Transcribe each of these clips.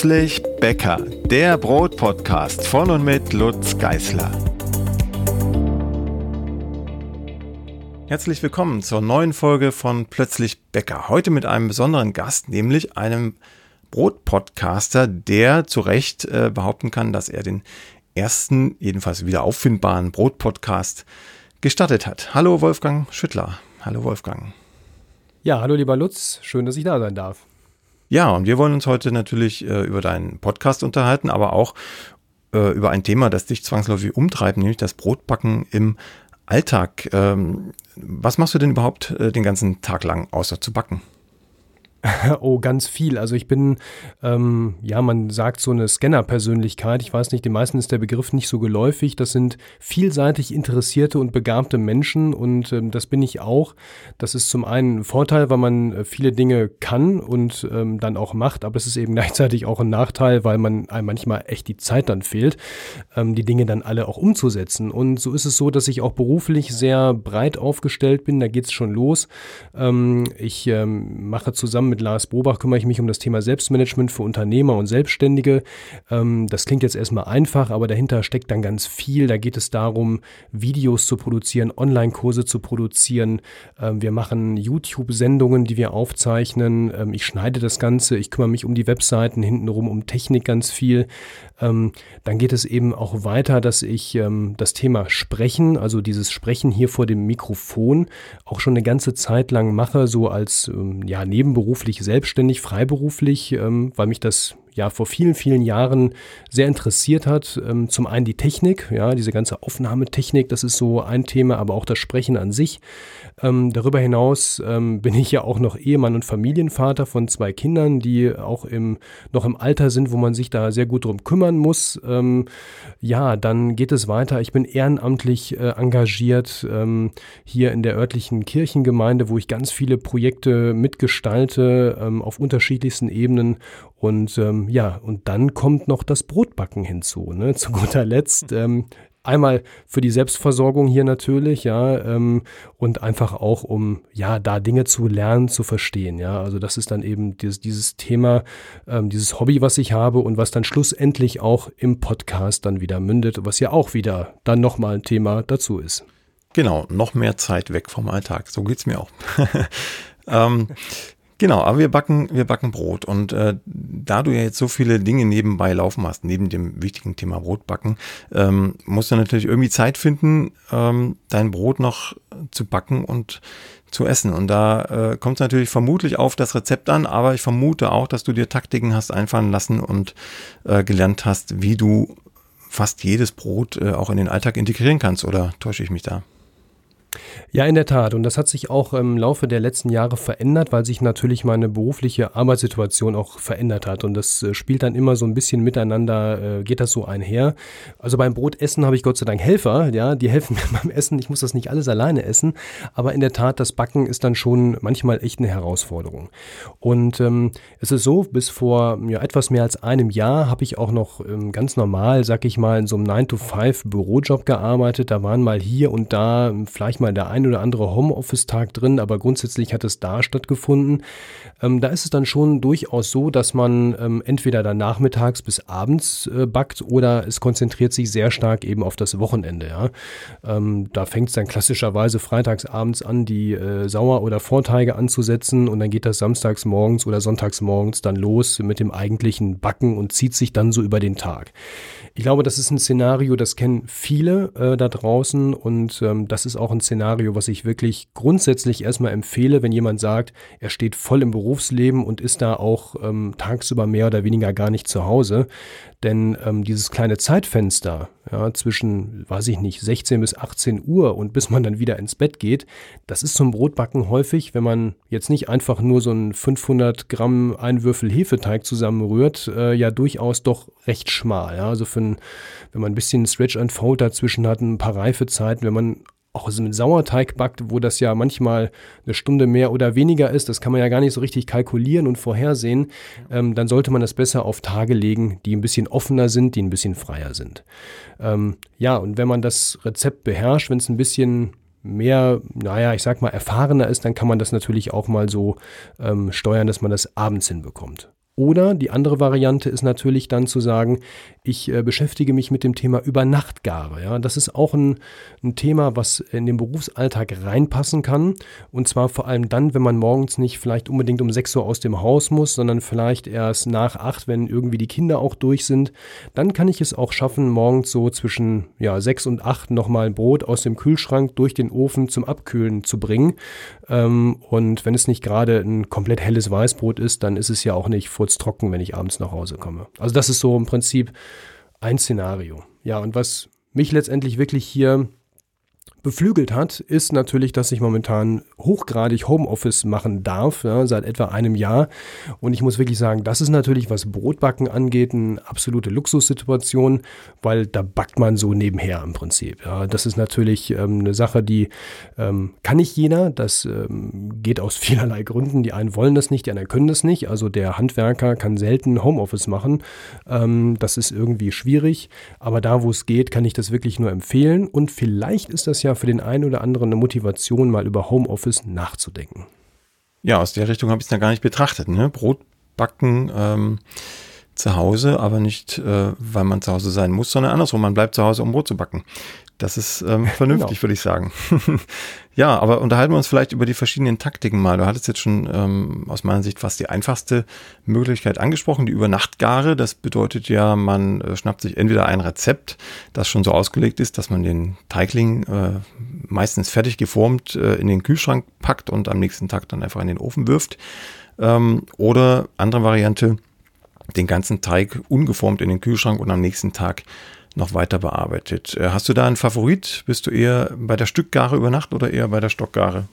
Plötzlich Bäcker, der Brotpodcast von und mit Lutz Geißler. Herzlich willkommen zur neuen Folge von Plötzlich Bäcker. Heute mit einem besonderen Gast, nämlich einem Brotpodcaster, der zu Recht äh, behaupten kann, dass er den ersten, jedenfalls wieder auffindbaren Brotpodcast gestartet hat. Hallo Wolfgang Schüttler. Hallo Wolfgang. Ja, hallo lieber Lutz, schön, dass ich da sein darf. Ja, und wir wollen uns heute natürlich äh, über deinen Podcast unterhalten, aber auch äh, über ein Thema, das dich zwangsläufig umtreibt, nämlich das Brotbacken im Alltag. Ähm, was machst du denn überhaupt äh, den ganzen Tag lang, außer zu backen? Oh, ganz viel. Also ich bin, ähm, ja, man sagt so eine Scanner-Persönlichkeit. Ich weiß nicht, den meisten ist der Begriff nicht so geläufig. Das sind vielseitig interessierte und begabte Menschen und ähm, das bin ich auch. Das ist zum einen ein Vorteil, weil man äh, viele Dinge kann und ähm, dann auch macht, aber es ist eben gleichzeitig auch ein Nachteil, weil man einem manchmal echt die Zeit dann fehlt, ähm, die Dinge dann alle auch umzusetzen. Und so ist es so, dass ich auch beruflich sehr breit aufgestellt bin. Da geht es schon los. Ähm, ich ähm, mache zusammen Zusammen mit Lars Bobach kümmere ich mich um das Thema Selbstmanagement für Unternehmer und Selbstständige. Ähm, das klingt jetzt erstmal einfach, aber dahinter steckt dann ganz viel. Da geht es darum, Videos zu produzieren, Online-Kurse zu produzieren. Ähm, wir machen YouTube-Sendungen, die wir aufzeichnen. Ähm, ich schneide das Ganze. Ich kümmere mich um die Webseiten, hintenrum um Technik ganz viel. Ähm, dann geht es eben auch weiter, dass ich ähm, das Thema Sprechen, also dieses Sprechen hier vor dem Mikrofon, auch schon eine ganze Zeit lang mache, so als ähm, ja, Nebenberuf beruflich selbstständig, freiberuflich, ähm, weil mich das ja vor vielen, vielen Jahren sehr interessiert hat. Ähm, zum einen die Technik, ja, diese ganze Aufnahmetechnik, das ist so ein Thema, aber auch das Sprechen an sich. Ähm, darüber hinaus ähm, bin ich ja auch noch Ehemann und Familienvater von zwei Kindern, die auch im, noch im Alter sind, wo man sich da sehr gut drum kümmern muss. Ähm, ja, dann geht es weiter. Ich bin ehrenamtlich äh, engagiert ähm, hier in der örtlichen Kirchengemeinde, wo ich ganz viele Projekte mitgestalte ähm, auf unterschiedlichsten Ebenen und ähm, ja, und dann kommt noch das Brotbacken hinzu. Ne? Zu guter Letzt einmal für die Selbstversorgung hier natürlich, ja, ähm, und einfach auch, um ja, da Dinge zu lernen, zu verstehen, ja. Also das ist dann eben dieses, dieses Thema, ähm, dieses Hobby, was ich habe und was dann schlussendlich auch im Podcast dann wieder mündet, was ja auch wieder dann nochmal ein Thema dazu ist. Genau, noch mehr Zeit weg vom Alltag. So geht's mir auch. ähm, Genau, aber wir backen, wir backen Brot. Und äh, da du ja jetzt so viele Dinge nebenbei laufen hast, neben dem wichtigen Thema Brotbacken, ähm, musst du natürlich irgendwie Zeit finden, ähm, dein Brot noch zu backen und zu essen. Und da äh, kommt es natürlich vermutlich auf das Rezept an, aber ich vermute auch, dass du dir Taktiken hast einfallen lassen und äh, gelernt hast, wie du fast jedes Brot äh, auch in den Alltag integrieren kannst. Oder täusche ich mich da? Ja, in der Tat. Und das hat sich auch im Laufe der letzten Jahre verändert, weil sich natürlich meine berufliche Arbeitssituation auch verändert hat. Und das äh, spielt dann immer so ein bisschen miteinander, äh, geht das so einher. Also beim Brotessen habe ich Gott sei Dank Helfer, ja, die helfen mir beim Essen. Ich muss das nicht alles alleine essen. Aber in der Tat, das Backen ist dann schon manchmal echt eine Herausforderung. Und ähm, es ist so, bis vor ja, etwas mehr als einem Jahr habe ich auch noch ähm, ganz normal, sag ich mal, in so einem 9-to-5 Bürojob gearbeitet. Da waren mal hier und da vielleicht mal der ein oder andere Homeoffice-Tag drin, aber grundsätzlich hat es da stattgefunden. Ähm, da ist es dann schon durchaus so, dass man ähm, entweder dann nachmittags bis abends äh, backt oder es konzentriert sich sehr stark eben auf das Wochenende. Ja? Ähm, da fängt es dann klassischerweise freitags abends an, die äh, Sauer- oder Vorteige anzusetzen und dann geht das samstags morgens oder sonntags morgens dann los mit dem eigentlichen Backen und zieht sich dann so über den Tag. Ich glaube, das ist ein Szenario, das kennen viele äh, da draußen und ähm, das ist auch ein Szenario, was ich wirklich grundsätzlich erstmal empfehle, wenn jemand sagt, er steht voll im Berufsleben und ist da auch ähm, tagsüber mehr oder weniger gar nicht zu Hause. Denn ähm, dieses kleine Zeitfenster ja, zwischen, weiß ich nicht, 16 bis 18 Uhr und bis man dann wieder ins Bett geht, das ist zum Brotbacken häufig, wenn man jetzt nicht einfach nur so einen 500 Gramm Einwürfel Hefeteig zusammenrührt, äh, ja durchaus doch recht schmal. Ja. Also für ein, wenn man ein bisschen Stretch and Fold dazwischen hat, ein paar Reifezeiten, wenn man auch so mit Sauerteig backt, wo das ja manchmal eine Stunde mehr oder weniger ist, das kann man ja gar nicht so richtig kalkulieren und vorhersehen, ähm, dann sollte man das besser auf Tage legen, die ein bisschen offener sind, die ein bisschen freier sind. Ähm, ja, und wenn man das Rezept beherrscht, wenn es ein bisschen mehr, naja, ich sag mal, erfahrener ist, dann kann man das natürlich auch mal so ähm, steuern, dass man das abends hinbekommt. Oder die andere Variante ist natürlich dann zu sagen, ich äh, beschäftige mich mit dem Thema Übernachtgare. Ja, das ist auch ein, ein, Thema, was in den Berufsalltag reinpassen kann. Und zwar vor allem dann, wenn man morgens nicht vielleicht unbedingt um 6 Uhr aus dem Haus muss, sondern vielleicht erst nach 8, wenn irgendwie die Kinder auch durch sind. Dann kann ich es auch schaffen, morgens so zwischen ja, 6 und 8 nochmal Brot aus dem Kühlschrank durch den Ofen zum Abkühlen zu bringen. Ähm, und wenn es nicht gerade ein komplett helles Weißbrot ist, dann ist es ja auch nicht furztrocken, wenn ich abends nach Hause komme. Also das ist so im Prinzip ein Szenario. Ja, und was mich letztendlich wirklich hier beflügelt hat, ist natürlich, dass ich momentan hochgradig Homeoffice machen darf, ja, seit etwa einem Jahr. Und ich muss wirklich sagen, das ist natürlich, was Brotbacken angeht, eine absolute Luxussituation, weil da backt man so nebenher im Prinzip. Ja. Das ist natürlich ähm, eine Sache, die ähm, kann nicht jeder. Das ähm, geht aus vielerlei Gründen. Die einen wollen das nicht, die anderen können das nicht. Also der Handwerker kann selten Homeoffice machen. Ähm, das ist irgendwie schwierig. Aber da, wo es geht, kann ich das wirklich nur empfehlen. Und vielleicht ist das ja für den einen oder anderen eine Motivation, mal über Homeoffice nachzudenken. Ja, aus der Richtung habe ich es ja gar nicht betrachtet. Ne? Brot backen ähm, zu Hause, aber nicht, äh, weil man zu Hause sein muss, sondern andersrum, man bleibt zu Hause, um Brot zu backen. Das ist ähm, vernünftig, genau. würde ich sagen. ja, aber unterhalten wir uns vielleicht über die verschiedenen Taktiken mal. Du hattest jetzt schon ähm, aus meiner Sicht fast die einfachste Möglichkeit angesprochen, die Übernachtgare. Das bedeutet ja, man äh, schnappt sich entweder ein Rezept, das schon so ausgelegt ist, dass man den Teigling äh, meistens fertig geformt äh, in den Kühlschrank packt und am nächsten Tag dann einfach in den Ofen wirft. Ähm, oder andere Variante, den ganzen Teig ungeformt in den Kühlschrank und am nächsten Tag noch weiter bearbeitet. Äh, hast du da einen Favorit? Bist du eher bei der Stückgare über Nacht oder eher bei der Stockgare?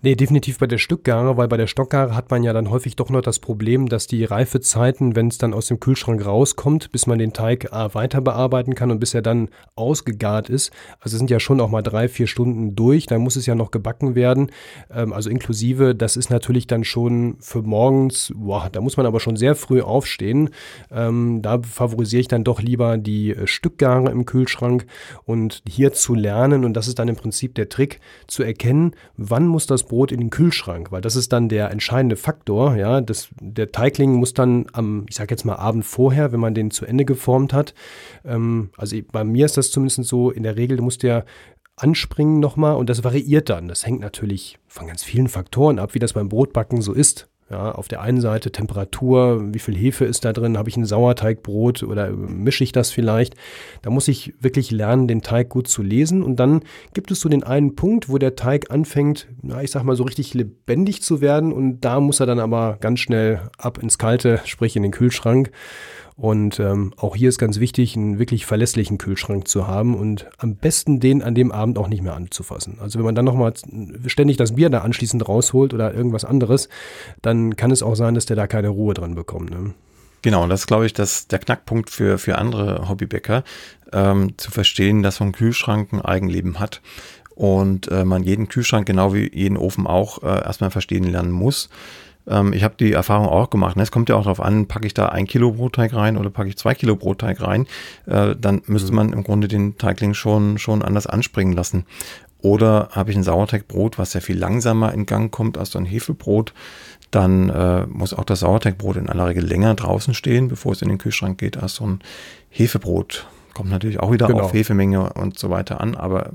Nee, definitiv bei der Stückgare, weil bei der Stockgare hat man ja dann häufig doch noch das Problem, dass die Reifezeiten, wenn es dann aus dem Kühlschrank rauskommt, bis man den Teig A weiter bearbeiten kann und bis er dann ausgegart ist, also sind ja schon auch mal drei, vier Stunden durch, dann muss es ja noch gebacken werden, ähm, also inklusive, das ist natürlich dann schon für morgens, boah, da muss man aber schon sehr früh aufstehen, ähm, da favorisiere ich dann doch lieber die äh, Stückgare im Kühlschrank und hier zu lernen, und das ist dann im Prinzip der Trick, zu erkennen, wann muss das Brot in den Kühlschrank, weil das ist dann der entscheidende Faktor. Ja, das, der Teigling muss dann am, ich sage jetzt mal Abend vorher, wenn man den zu Ende geformt hat. Ähm, also bei mir ist das zumindest so, in der Regel muss der anspringen nochmal und das variiert dann. Das hängt natürlich von ganz vielen Faktoren ab, wie das beim Brotbacken so ist. Ja, auf der einen Seite Temperatur, wie viel Hefe ist da drin, habe ich ein Sauerteigbrot oder mische ich das vielleicht? Da muss ich wirklich lernen, den Teig gut zu lesen. Und dann gibt es so den einen Punkt, wo der Teig anfängt, na, ich sag mal so richtig lebendig zu werden. Und da muss er dann aber ganz schnell ab ins Kalte, sprich in den Kühlschrank. Und ähm, auch hier ist ganz wichtig, einen wirklich verlässlichen Kühlschrank zu haben und am besten den an dem Abend auch nicht mehr anzufassen. Also wenn man dann nochmal ständig das Bier da anschließend rausholt oder irgendwas anderes, dann kann es auch sein, dass der da keine Ruhe dran bekommt. Ne? Genau, das glaube ich, dass der Knackpunkt für, für andere Hobbybäcker, ähm, zu verstehen, dass so ein Kühlschrank ein Eigenleben hat und äh, man jeden Kühlschrank, genau wie jeden Ofen auch, äh, erstmal verstehen lernen muss. Ähm, ich habe die Erfahrung auch gemacht. Ne? Es kommt ja auch darauf an, packe ich da ein Kilo Brotteig rein oder packe ich zwei Kilo Brotteig rein. Äh, dann müsste man im Grunde den Teigling schon, schon anders anspringen lassen. Oder habe ich ein Sauerteigbrot, was sehr viel langsamer in Gang kommt als so ein Hefebrot, dann äh, muss auch das Sauerteigbrot in aller Regel länger draußen stehen, bevor es in den Kühlschrank geht, als so ein Hefebrot. Kommt natürlich auch wieder genau. auf Hefemenge und so weiter an, aber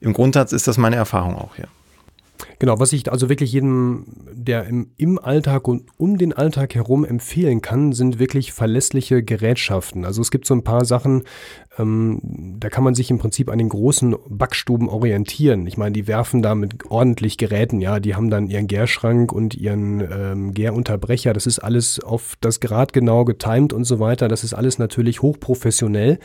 im Grundsatz ist das meine Erfahrung auch hier. Genau, was ich also wirklich jedem, der im, im Alltag und um den Alltag herum empfehlen kann, sind wirklich verlässliche Gerätschaften. Also es gibt so ein paar Sachen, ähm, da kann man sich im Prinzip an den großen Backstuben orientieren. Ich meine, die werfen da mit ordentlich Geräten, ja, die haben dann ihren Gärschrank und ihren ähm, Gärunterbrecher. Das ist alles auf das Grad genau getimt und so weiter. Das ist alles natürlich hochprofessionell.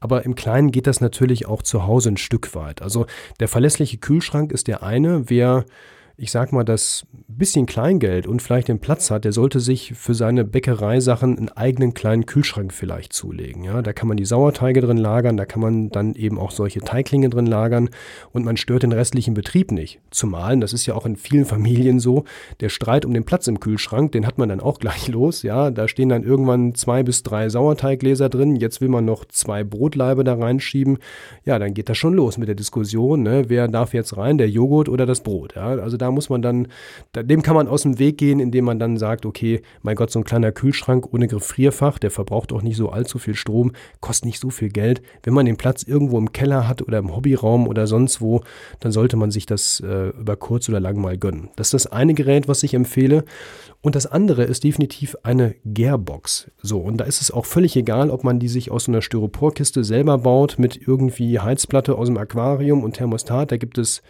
Aber im Kleinen geht das natürlich auch zu Hause ein Stück weit. Also der verlässliche Kühlschrank ist der eine. Wer ich sag mal, das bisschen Kleingeld und vielleicht den Platz hat, der sollte sich für seine Bäckereisachen einen eigenen kleinen Kühlschrank vielleicht zulegen. Ja, da kann man die Sauerteige drin lagern, da kann man dann eben auch solche Teiglinge drin lagern und man stört den restlichen Betrieb nicht. Zumal, das ist ja auch in vielen Familien so, der Streit um den Platz im Kühlschrank, den hat man dann auch gleich los. Ja, da stehen dann irgendwann zwei bis drei Sauerteiggläser drin. Jetzt will man noch zwei Brotlaibe da reinschieben. Ja, dann geht das schon los mit der Diskussion. Ne? Wer darf jetzt rein, der Joghurt oder das Brot? Ja, also da muss man dann, dem kann man aus dem Weg gehen, indem man dann sagt, okay, mein Gott, so ein kleiner Kühlschrank ohne Gefrierfach, der verbraucht auch nicht so allzu viel Strom, kostet nicht so viel Geld. Wenn man den Platz irgendwo im Keller hat oder im Hobbyraum oder sonst wo, dann sollte man sich das äh, über kurz oder lang mal gönnen. Das ist das eine Gerät, was ich empfehle. Und das andere ist definitiv eine Gärbox. So, und da ist es auch völlig egal, ob man die sich aus so einer Styroporkiste selber baut mit irgendwie Heizplatte aus dem Aquarium und Thermostat. Da gibt es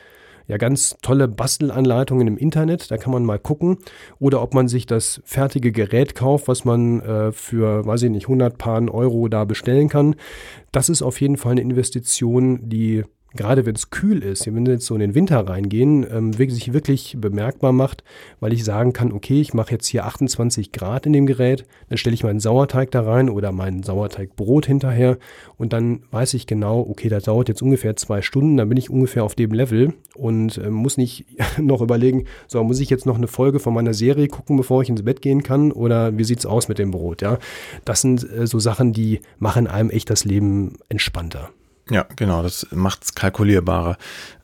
ja ganz tolle Bastelanleitungen im Internet, da kann man mal gucken. Oder ob man sich das fertige Gerät kauft, was man äh, für, weiß ich nicht, 100 Paar Euro da bestellen kann. Das ist auf jeden Fall eine Investition, die gerade wenn es kühl ist, wenn wir jetzt so in den Winter reingehen, ähm, sich wirklich bemerkbar macht, weil ich sagen kann, okay, ich mache jetzt hier 28 Grad in dem Gerät, dann stelle ich meinen Sauerteig da rein oder mein Sauerteigbrot hinterher und dann weiß ich genau, okay, das dauert jetzt ungefähr zwei Stunden, dann bin ich ungefähr auf dem Level und äh, muss nicht noch überlegen, so muss ich jetzt noch eine Folge von meiner Serie gucken, bevor ich ins Bett gehen kann oder wie sieht es aus mit dem Brot, ja? Das sind äh, so Sachen, die machen einem echt das Leben entspannter. Ja, genau, das macht es kalkulierbarer.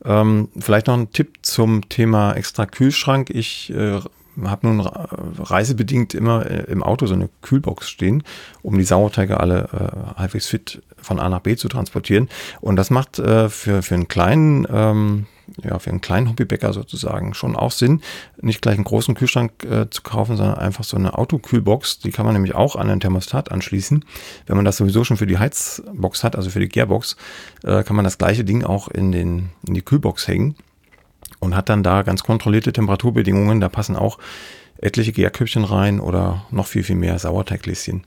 Ähm, vielleicht noch ein Tipp zum Thema extra Kühlschrank. Ich äh, habe nun reisebedingt immer äh, im Auto so eine Kühlbox stehen, um die Sauerteige alle äh, halbwegs fit von A nach B zu transportieren. Und das macht äh, für, für einen kleinen ähm, ja, für einen kleinen Hobbybäcker sozusagen schon auch Sinn, nicht gleich einen großen Kühlschrank äh, zu kaufen, sondern einfach so eine Autokühlbox. Die kann man nämlich auch an ein Thermostat anschließen. Wenn man das sowieso schon für die Heizbox hat, also für die Gearbox, äh, kann man das gleiche Ding auch in, den, in die Kühlbox hängen und hat dann da ganz kontrollierte Temperaturbedingungen. Da passen auch etliche Gärköpfchen rein oder noch viel, viel mehr Sauerteiggläschen.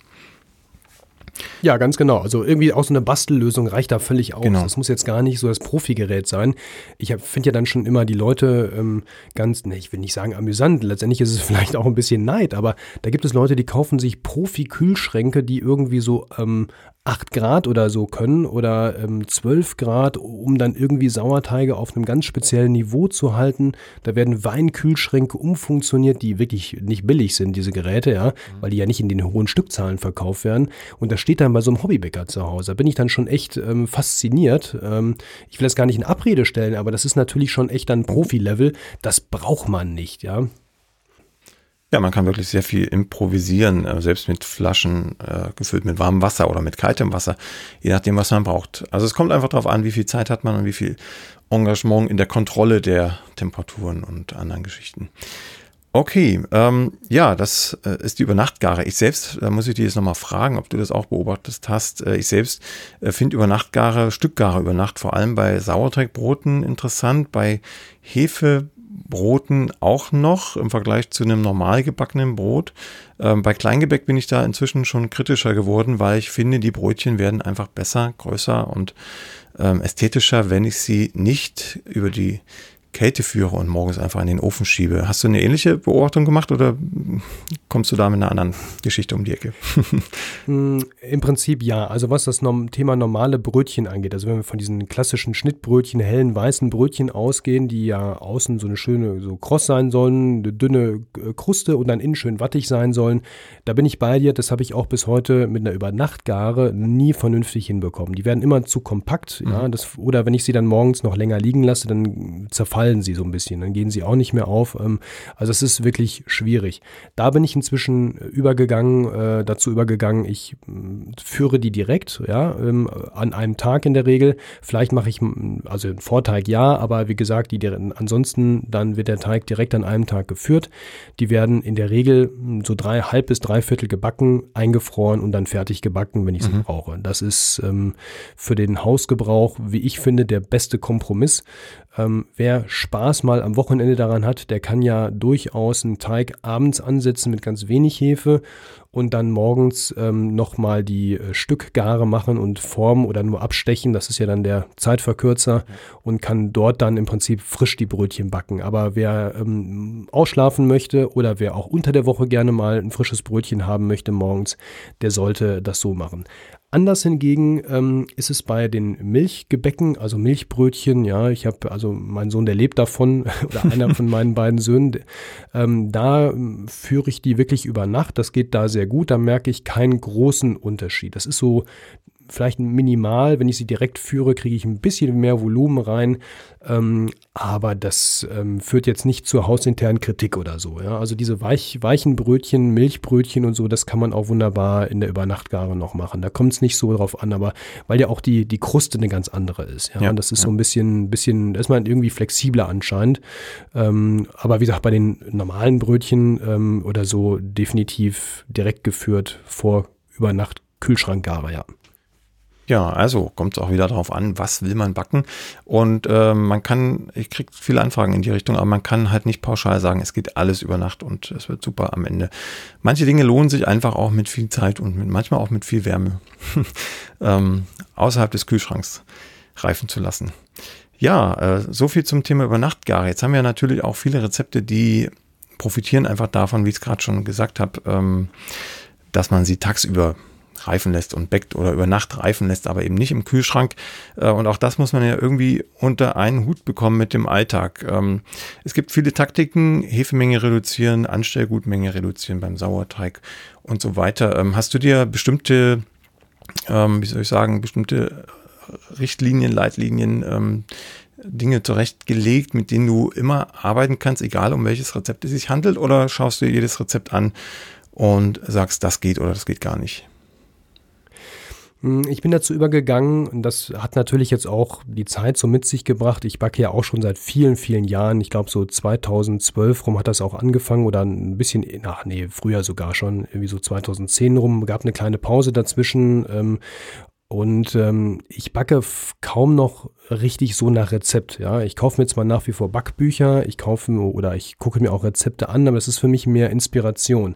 Ja, ganz genau. Also irgendwie auch so eine Bastellösung reicht da völlig aus. Genau. Das muss jetzt gar nicht so das Profigerät sein. Ich finde ja dann schon immer die Leute ähm, ganz, ne, ich will nicht sagen amüsant, letztendlich ist es vielleicht auch ein bisschen Neid, aber da gibt es Leute, die kaufen sich Profi-Kühlschränke, die irgendwie so ähm, 8 Grad oder so können oder ähm, 12 Grad, um dann irgendwie Sauerteige auf einem ganz speziellen Niveau zu halten. Da werden Weinkühlschränke umfunktioniert, die wirklich nicht billig sind, diese Geräte, ja, mhm. weil die ja nicht in den hohen Stückzahlen verkauft werden. Und das steht dann bei so einem Hobbybäcker zu Hause. Da bin ich dann schon echt ähm, fasziniert. Ähm, ich will das gar nicht in Abrede stellen, aber das ist natürlich schon echt ein Profi-Level. Das braucht man nicht, ja. Ja, man kann wirklich sehr viel improvisieren, äh, selbst mit Flaschen äh, gefüllt mit warmem Wasser oder mit kaltem Wasser, je nachdem, was man braucht. Also es kommt einfach darauf an, wie viel Zeit hat man und wie viel Engagement in der Kontrolle der Temperaturen und anderen Geschichten. Okay, ähm, ja, das äh, ist die Übernachtgare. Ich selbst, da muss ich dir jetzt nochmal fragen, ob du das auch beobachtet hast. Äh, ich selbst äh, finde Übernachtgare, Stückgare über Nacht, vor allem bei Sauerteigbroten interessant, bei Hefe Broten auch noch im Vergleich zu einem normal gebackenen Brot. Ähm, bei Kleingebäck bin ich da inzwischen schon kritischer geworden, weil ich finde, die Brötchen werden einfach besser, größer und ähm, ästhetischer, wenn ich sie nicht über die Kälte führe und morgens einfach in den Ofen schiebe. Hast du eine ähnliche Beobachtung gemacht oder kommst du da mit einer anderen Geschichte um die Ecke? Hm, Im Prinzip ja. Also was das Thema normale Brötchen angeht, also wenn wir von diesen klassischen Schnittbrötchen, hellen weißen Brötchen ausgehen, die ja außen so eine schöne so kross sein sollen, eine dünne äh, Kruste und dann innen schön wattig sein sollen, da bin ich bei dir. Das habe ich auch bis heute mit einer Übernachtgare nie vernünftig hinbekommen. Die werden immer zu kompakt, mhm. ja, das, oder wenn ich sie dann morgens noch länger liegen lasse, dann zerfallen fallen sie so ein bisschen, dann gehen sie auch nicht mehr auf. Ähm, also es ist wirklich schwierig. Da bin ich inzwischen übergegangen, äh, dazu übergegangen, ich mm, führe die direkt, ja, ähm, an einem Tag in der Regel. Vielleicht mache ich, also einen Vorteig ja, aber wie gesagt, die, ansonsten dann wird der Teig direkt an einem Tag geführt. Die werden in der Regel mm, so drei, halb bis drei Viertel gebacken, eingefroren und dann fertig gebacken, wenn ich sie mhm. brauche. Das ist ähm, für den Hausgebrauch, wie ich finde, der beste Kompromiss. Ähm, wer Spaß mal am Wochenende daran hat, der kann ja durchaus einen Teig abends ansetzen mit ganz wenig Hefe und dann morgens ähm, nochmal die äh, Stückgare machen und formen oder nur abstechen. Das ist ja dann der Zeitverkürzer und kann dort dann im Prinzip frisch die Brötchen backen. Aber wer ähm, ausschlafen möchte oder wer auch unter der Woche gerne mal ein frisches Brötchen haben möchte morgens, der sollte das so machen. Anders hingegen ähm, ist es bei den Milchgebäcken, also Milchbrötchen. Ja, ich habe also mein Sohn, der lebt davon oder einer von meinen beiden Söhnen. Ähm, da ähm, führe ich die wirklich über Nacht. Das geht da sehr gut. Da merke ich keinen großen Unterschied. Das ist so vielleicht minimal. Wenn ich sie direkt führe, kriege ich ein bisschen mehr Volumen rein. Ähm, aber das ähm, führt jetzt nicht zur hausinternen Kritik oder so. Ja? Also diese weich, weichen Brötchen, Milchbrötchen und so, das kann man auch wunderbar in der Übernachtgare noch machen. Da kommt es nicht so drauf an, aber weil ja auch die, die Kruste eine ganz andere ist. Ja? ja und das ist ja. so ein bisschen, bisschen, da ist man irgendwie flexibler anscheinend. Ähm, aber wie gesagt, bei den normalen Brötchen ähm, oder so definitiv direkt geführt vor Übernacht Kühlschrankgare, ja. Ja, also kommt es auch wieder darauf an, was will man backen. Und äh, man kann, ich kriege viele Anfragen in die Richtung, aber man kann halt nicht pauschal sagen, es geht alles über Nacht und es wird super am Ende. Manche Dinge lohnen sich einfach auch mit viel Zeit und mit, manchmal auch mit viel Wärme ähm, außerhalb des Kühlschranks reifen zu lassen. Ja, äh, so viel zum Thema Übernachtgare. Jetzt haben wir natürlich auch viele Rezepte, die profitieren einfach davon, wie ich es gerade schon gesagt habe, ähm, dass man sie tagsüber reifen lässt und backt oder über Nacht reifen lässt, aber eben nicht im Kühlschrank. Äh, und auch das muss man ja irgendwie unter einen Hut bekommen mit dem Alltag. Ähm, es gibt viele Taktiken, Hefemenge reduzieren, Anstellgutmenge reduzieren beim Sauerteig und so weiter. Ähm, hast du dir bestimmte, ähm, wie soll ich sagen, bestimmte Richtlinien, Leitlinien, Dinge zurechtgelegt, mit denen du immer arbeiten kannst, egal um welches Rezept es sich handelt, oder schaust du jedes Rezept an und sagst, das geht oder das geht gar nicht? Hm, ich bin dazu übergegangen das hat natürlich jetzt auch die Zeit so mit sich gebracht. Ich backe ja auch schon seit vielen, vielen Jahren. Ich glaube, so 2012 rum hat das auch angefangen oder ein bisschen, ach nee, früher sogar schon, irgendwie so 2010 rum. Gab eine kleine Pause dazwischen. Ähm, und ähm, ich backe kaum noch richtig so nach Rezept. Ja, ich kaufe mir jetzt mal nach wie vor Backbücher, ich kaufe oder ich gucke mir auch Rezepte an, aber es ist für mich mehr Inspiration.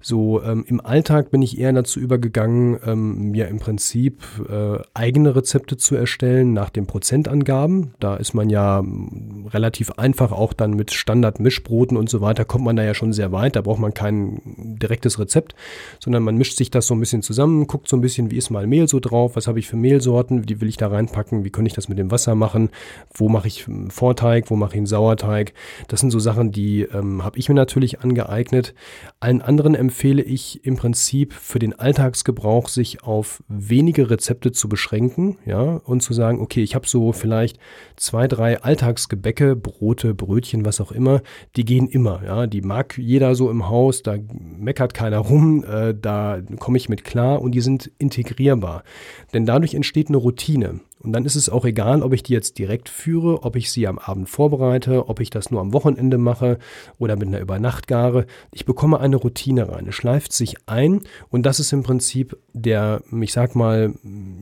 So ähm, im Alltag bin ich eher dazu übergegangen, ähm, mir im Prinzip äh, eigene Rezepte zu erstellen nach den Prozentangaben. Da ist man ja ähm, relativ einfach auch dann mit Standard-Mischbroten und so weiter kommt man da ja schon sehr weit. Da braucht man kein direktes Rezept, sondern man mischt sich das so ein bisschen zusammen, guckt so ein bisschen, wie ist mal Mehl so drauf, was habe ich für Mehlsorten, wie will ich da reinpacken, wie könnte ich das mit dem Wasser machen, wo mache ich Vorteig, wo mache ich einen Sauerteig. Das sind so Sachen, die ähm, habe ich mir natürlich angeeignet. Allen anderen empfehle ich im Prinzip für den Alltagsgebrauch sich auf wenige Rezepte zu beschränken, ja, und zu sagen, okay, ich habe so vielleicht zwei, drei Alltagsgebäcke, Brote, Brötchen, was auch immer, die gehen immer, ja, die mag jeder so im Haus, da meckert keiner rum, äh, da komme ich mit klar und die sind integrierbar. Denn dadurch entsteht eine Routine. Und dann ist es auch egal, ob ich die jetzt direkt führe, ob ich sie am Abend vorbereite, ob ich das nur am Wochenende mache oder mit einer Übernachtgare. Ich bekomme eine Routine rein. Es schleift sich ein und das ist im Prinzip der, ich sag mal,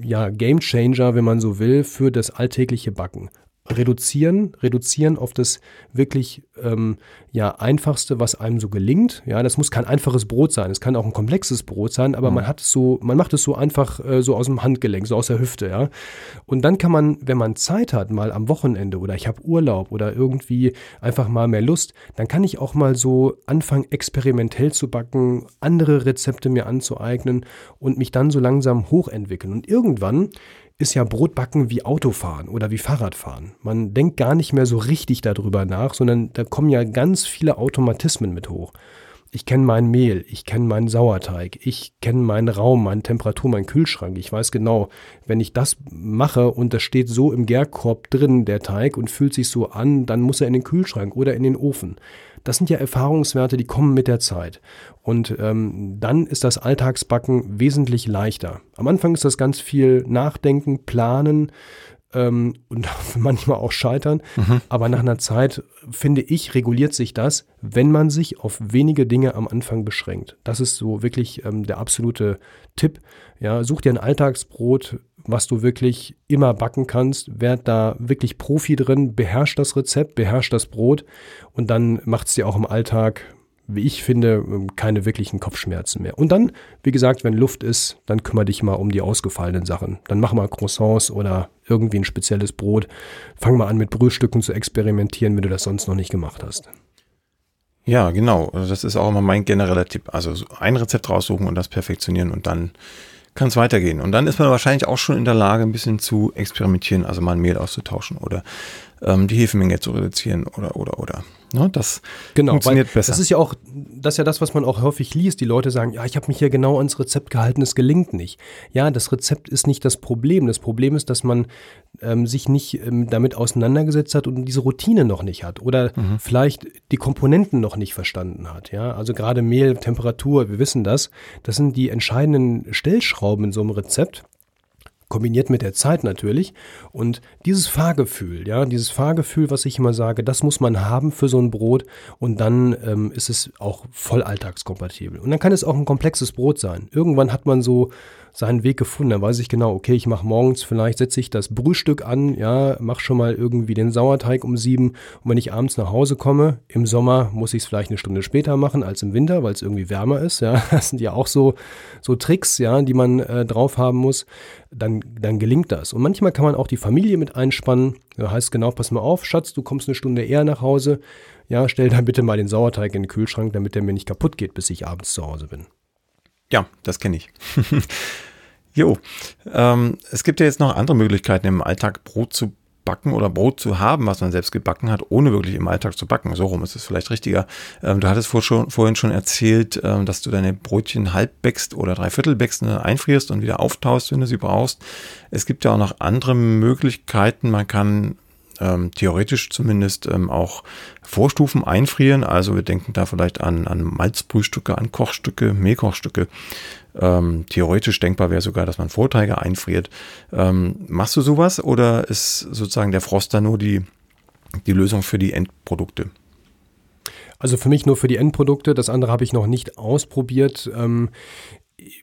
ja, Game Changer, wenn man so will, für das alltägliche Backen reduzieren, reduzieren auf das wirklich ähm, ja, einfachste, was einem so gelingt. Ja, das muss kein einfaches Brot sein, es kann auch ein komplexes Brot sein, aber mhm. man hat es so, man macht es so einfach äh, so aus dem Handgelenk, so aus der Hüfte, ja. Und dann kann man, wenn man Zeit hat, mal am Wochenende oder ich habe Urlaub oder irgendwie einfach mal mehr Lust, dann kann ich auch mal so anfangen, experimentell zu backen, andere Rezepte mir anzueignen und mich dann so langsam hochentwickeln. Und irgendwann ist ja Brotbacken wie Autofahren oder wie Fahrradfahren. Man denkt gar nicht mehr so richtig darüber nach, sondern da kommen ja ganz viele Automatismen mit hoch. Ich kenne mein Mehl, ich kenne meinen Sauerteig, ich kenne meinen Raum, meine Temperatur, meinen Kühlschrank. Ich weiß genau, wenn ich das mache und das steht so im Gärkorb drin, der Teig, und fühlt sich so an, dann muss er in den Kühlschrank oder in den Ofen. Das sind ja Erfahrungswerte, die kommen mit der Zeit. Und ähm, dann ist das Alltagsbacken wesentlich leichter. Am Anfang ist das ganz viel Nachdenken, Planen, ähm, und manchmal auch scheitern. Mhm. Aber nach einer Zeit, finde ich, reguliert sich das, wenn man sich auf wenige Dinge am Anfang beschränkt. Das ist so wirklich ähm, der absolute Tipp. Ja, such dir ein Alltagsbrot, was du wirklich immer backen kannst. Werd da wirklich Profi drin, beherrsch das Rezept, beherrsch das Brot und dann macht es dir auch im Alltag wie ich finde, keine wirklichen Kopfschmerzen mehr. Und dann, wie gesagt, wenn Luft ist, dann kümmere dich mal um die ausgefallenen Sachen. Dann mach mal Croissants oder irgendwie ein spezielles Brot. Fang mal an mit Brühstücken zu experimentieren, wenn du das sonst noch nicht gemacht hast. Ja, genau. Also das ist auch immer mein genereller Tipp. Also ein Rezept raussuchen und das perfektionieren und dann kann es weitergehen. Und dann ist man wahrscheinlich auch schon in der Lage, ein bisschen zu experimentieren, also mal ein Mehl auszutauschen oder ähm, die Hefemenge zu reduzieren oder, oder, oder. Ne, das genau, funktioniert besser. Das ist ja auch, das ist ja das, was man auch häufig liest. Die Leute sagen, ja, ich habe mich hier genau ans Rezept gehalten, es gelingt nicht. Ja, das Rezept ist nicht das Problem. Das Problem ist, dass man ähm, sich nicht ähm, damit auseinandergesetzt hat und diese Routine noch nicht hat oder mhm. vielleicht die Komponenten noch nicht verstanden hat. Ja, also gerade Mehl, Temperatur, wir wissen das. Das sind die entscheidenden Stellschrauben in so einem Rezept kombiniert mit der Zeit natürlich. Und dieses Fahrgefühl, ja, dieses Fahrgefühl, was ich immer sage, das muss man haben für so ein Brot und dann ähm, ist es auch voll alltagskompatibel. Und dann kann es auch ein komplexes Brot sein. Irgendwann hat man so seinen Weg gefunden. Dann weiß ich genau, okay, ich mache morgens vielleicht, setze ich das Brühstück an, ja, mache schon mal irgendwie den Sauerteig um sieben. Und wenn ich abends nach Hause komme, im Sommer muss ich es vielleicht eine Stunde später machen als im Winter, weil es irgendwie wärmer ist. Ja, das sind ja auch so, so Tricks, ja, die man äh, drauf haben muss. Dann, dann gelingt das. Und manchmal kann man auch die Familie mit einspannen. Da heißt genau, pass mal auf, Schatz, du kommst eine Stunde eher nach Hause. Ja, stell dann bitte mal den Sauerteig in den Kühlschrank, damit der mir nicht kaputt geht, bis ich abends zu Hause bin. Ja, das kenne ich. Jo, ähm, es gibt ja jetzt noch andere Möglichkeiten im Alltag Brot zu backen oder Brot zu haben, was man selbst gebacken hat, ohne wirklich im Alltag zu backen. So rum ist es vielleicht richtiger. Ähm, du hattest vor schon, vorhin schon erzählt, ähm, dass du deine Brötchen halb bäckst oder dreiviertel bäckst, ne, einfrierst und wieder auftaust, wenn du sie brauchst. Es gibt ja auch noch andere Möglichkeiten. Man kann ähm, theoretisch zumindest ähm, auch Vorstufen einfrieren. Also wir denken da vielleicht an, an Malzbrühstücke, an Kochstücke, Mehlkochstücke. Ähm, theoretisch denkbar wäre sogar, dass man Vorteige einfriert. Ähm, machst du sowas oder ist sozusagen der Froster nur die, die Lösung für die Endprodukte? Also für mich nur für die Endprodukte. Das andere habe ich noch nicht ausprobiert.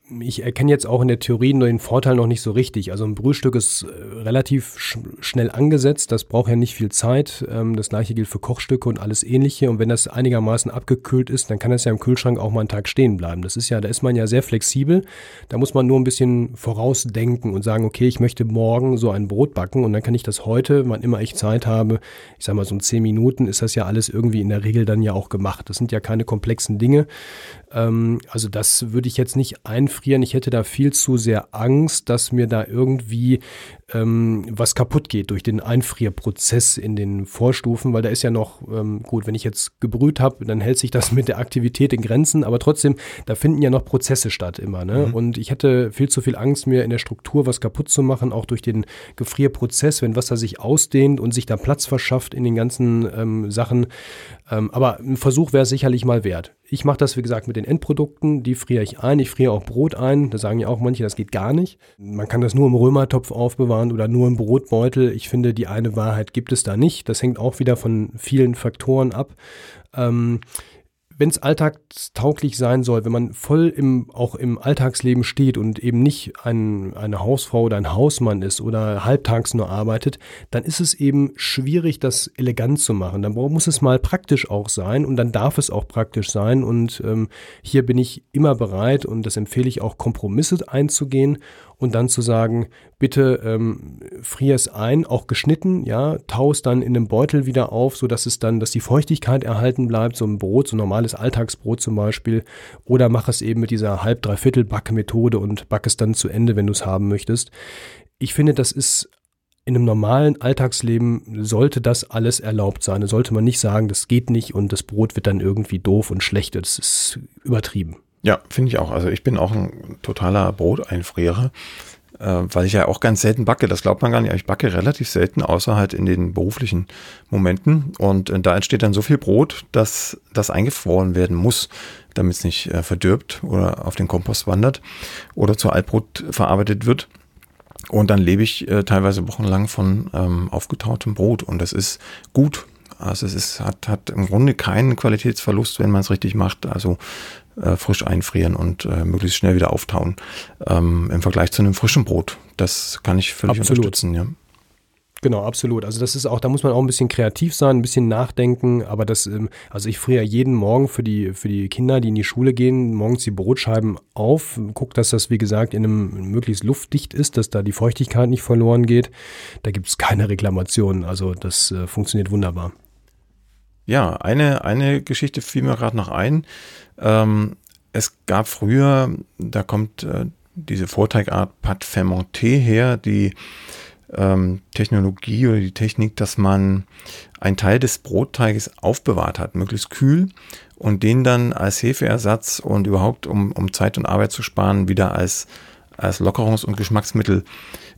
Ich erkenne jetzt auch in der Theorie nur den Vorteil noch nicht so richtig. Also ein Brühstück ist äh, relativ sch schnell angesetzt, das braucht ja nicht viel Zeit. Ähm, das gleiche gilt für Kochstücke und alles ähnliche. Und wenn das einigermaßen abgekühlt ist, dann kann das ja im Kühlschrank auch mal einen Tag stehen bleiben. Das ist ja, da ist man ja sehr flexibel. Da muss man nur ein bisschen vorausdenken und sagen, okay, ich möchte morgen so ein Brot backen und dann kann ich das heute, wann immer ich Zeit habe, ich sage mal so in zehn Minuten ist das ja alles irgendwie in der Regel dann ja auch gemacht. Das sind ja keine komplexen Dinge. Ähm, also das würde ich jetzt nicht einfrieren. Ich hätte da viel zu sehr Angst, dass mir da irgendwie ähm, was kaputt geht durch den Einfrierprozess in den Vorstufen, weil da ist ja noch, ähm, gut, wenn ich jetzt gebrüht habe, dann hält sich das mit der Aktivität in Grenzen, aber trotzdem, da finden ja noch Prozesse statt immer. Ne? Mhm. Und ich hätte viel zu viel Angst, mir in der Struktur was kaputt zu machen, auch durch den Gefrierprozess, wenn Wasser sich ausdehnt und sich da Platz verschafft in den ganzen ähm, Sachen. Ähm, aber ein Versuch wäre sicherlich mal wert. Ich mache das, wie gesagt, mit den Endprodukten. Die friere ich ein. Ich friere auch Brot ein. Da sagen ja auch manche, das geht gar nicht. Man kann das nur im Römertopf aufbewahren oder nur im Brotbeutel. Ich finde, die eine Wahrheit gibt es da nicht. Das hängt auch wieder von vielen Faktoren ab. Ähm, wenn es alltagstauglich sein soll, wenn man voll im, auch im Alltagsleben steht und eben nicht ein, eine Hausfrau oder ein Hausmann ist oder halbtags nur arbeitet, dann ist es eben schwierig, das elegant zu machen. Dann muss es mal praktisch auch sein und dann darf es auch praktisch sein. Und ähm, hier bin ich immer bereit und das empfehle ich auch, Kompromisse einzugehen und dann zu sagen, bitte ähm, frier es ein, auch geschnitten, ja, tau es dann in einem Beutel wieder auf, sodass es dann, dass die Feuchtigkeit erhalten bleibt, so ein Brot, so ein normales Alltagsbrot zum Beispiel, oder mach es eben mit dieser halb dreiviertel Backmethode und back es dann zu Ende, wenn du es haben möchtest. Ich finde, das ist in einem normalen Alltagsleben sollte das alles erlaubt sein. Da sollte man nicht sagen, das geht nicht und das Brot wird dann irgendwie doof und schlecht. Das ist übertrieben. Ja, finde ich auch. Also ich bin auch ein totaler Broteinfrierer, äh, weil ich ja auch ganz selten backe. Das glaubt man gar nicht. Ich backe relativ selten, außer halt in den beruflichen Momenten. Und äh, da entsteht dann so viel Brot, dass das eingefroren werden muss, damit es nicht äh, verdirbt oder auf den Kompost wandert oder zu Altbrot verarbeitet wird. Und dann lebe ich äh, teilweise wochenlang von ähm, aufgetautem Brot und das ist gut. Also es ist, hat, hat im Grunde keinen Qualitätsverlust, wenn man es richtig macht. Also äh, frisch einfrieren und äh, möglichst schnell wieder auftauen. Ähm, Im Vergleich zu einem frischen Brot. Das kann ich völlig Absolut. unterstützen, ja. Genau, absolut. Also das ist auch, da muss man auch ein bisschen kreativ sein, ein bisschen nachdenken. Aber das, ähm, also ich friere jeden Morgen für die, für die Kinder, die in die Schule gehen, morgens die Brotscheiben auf, guck, dass das, wie gesagt, in einem möglichst luftdicht ist, dass da die Feuchtigkeit nicht verloren geht. Da gibt es keine Reklamationen. Also das äh, funktioniert wunderbar. Ja, eine, eine Geschichte fiel mir gerade noch ein. Ähm, es gab früher, da kommt äh, diese Vorteigart Pat Fermenté her, die ähm, Technologie oder die Technik, dass man einen Teil des Brotteiges aufbewahrt hat, möglichst kühl und den dann als Hefeersatz und überhaupt, um, um Zeit und Arbeit zu sparen, wieder als, als Lockerungs- und Geschmacksmittel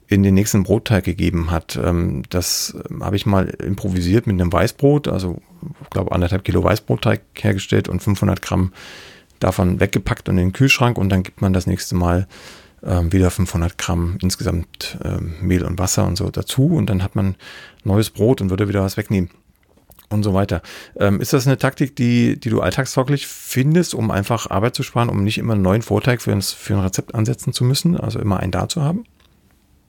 in den nächsten Brotteig gegeben hat. Ähm, das ähm, habe ich mal improvisiert mit einem Weißbrot, also ich glaube anderthalb Kilo Weißbrotteig hergestellt und 500 Gramm davon weggepackt und in den Kühlschrank und dann gibt man das nächste Mal ähm, wieder 500 Gramm insgesamt Mehl und Wasser und so dazu und dann hat man neues Brot und würde wieder was wegnehmen und so weiter. Ähm, ist das eine Taktik, die, die du alltagstauglich findest, um einfach Arbeit zu sparen, um nicht immer einen neuen Vorteig für ein, für ein Rezept ansetzen zu müssen, also immer einen da zu haben?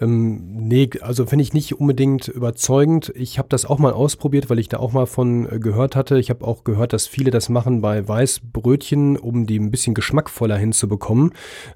Ähm, nee, also finde ich nicht unbedingt überzeugend. Ich habe das auch mal ausprobiert, weil ich da auch mal von äh, gehört hatte. Ich habe auch gehört, dass viele das machen bei Weißbrötchen, um die ein bisschen geschmackvoller hinzubekommen,